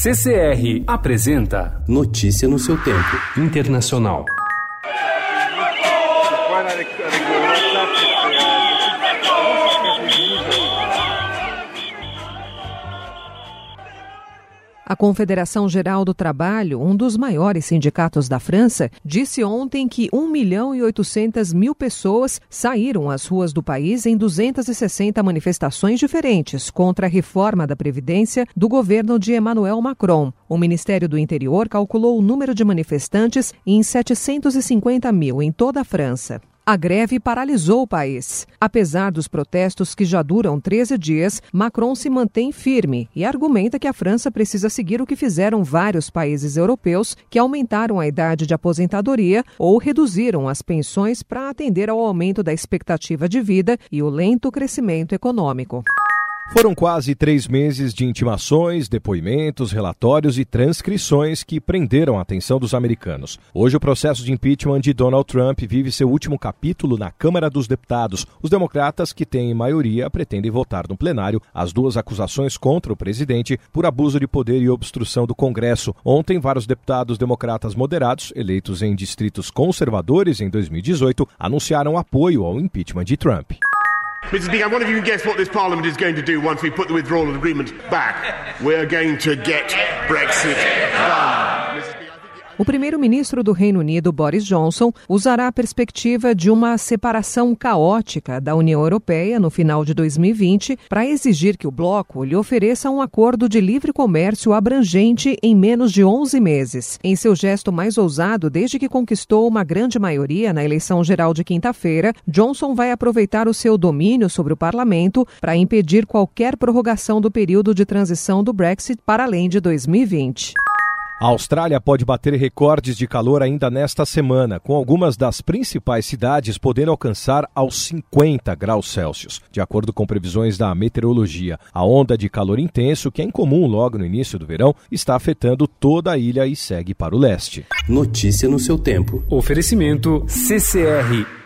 CCR apresenta Notícia no seu tempo. Internacional. A Confederação Geral do Trabalho, um dos maiores sindicatos da França, disse ontem que 1 milhão e 800 mil pessoas saíram às ruas do país em 260 manifestações diferentes contra a reforma da Previdência do governo de Emmanuel Macron. O Ministério do Interior calculou o número de manifestantes em 750 mil em toda a França. A greve paralisou o país. Apesar dos protestos que já duram 13 dias, Macron se mantém firme e argumenta que a França precisa seguir o que fizeram vários países europeus que aumentaram a idade de aposentadoria ou reduziram as pensões para atender ao aumento da expectativa de vida e o lento crescimento econômico. Foram quase três meses de intimações, depoimentos, relatórios e transcrições que prenderam a atenção dos americanos. Hoje, o processo de impeachment de Donald Trump vive seu último capítulo na Câmara dos Deputados. Os democratas, que têm maioria, pretendem votar no plenário as duas acusações contra o presidente por abuso de poder e obstrução do Congresso. Ontem, vários deputados democratas moderados, eleitos em distritos conservadores em 2018, anunciaram apoio ao impeachment de Trump. Mr. Speaker, one of you can guess what this Parliament is going to do once we put the withdrawal agreement back. We're going to get Brexit done. O primeiro-ministro do Reino Unido, Boris Johnson, usará a perspectiva de uma separação caótica da União Europeia no final de 2020 para exigir que o bloco lhe ofereça um acordo de livre comércio abrangente em menos de 11 meses. Em seu gesto mais ousado desde que conquistou uma grande maioria na eleição geral de quinta-feira, Johnson vai aproveitar o seu domínio sobre o parlamento para impedir qualquer prorrogação do período de transição do Brexit para além de 2020. A Austrália pode bater recordes de calor ainda nesta semana, com algumas das principais cidades podendo alcançar aos 50 graus Celsius, de acordo com previsões da meteorologia. A onda de calor intenso, que é incomum logo no início do verão, está afetando toda a ilha e segue para o leste. Notícia no seu tempo. Oferecimento CCR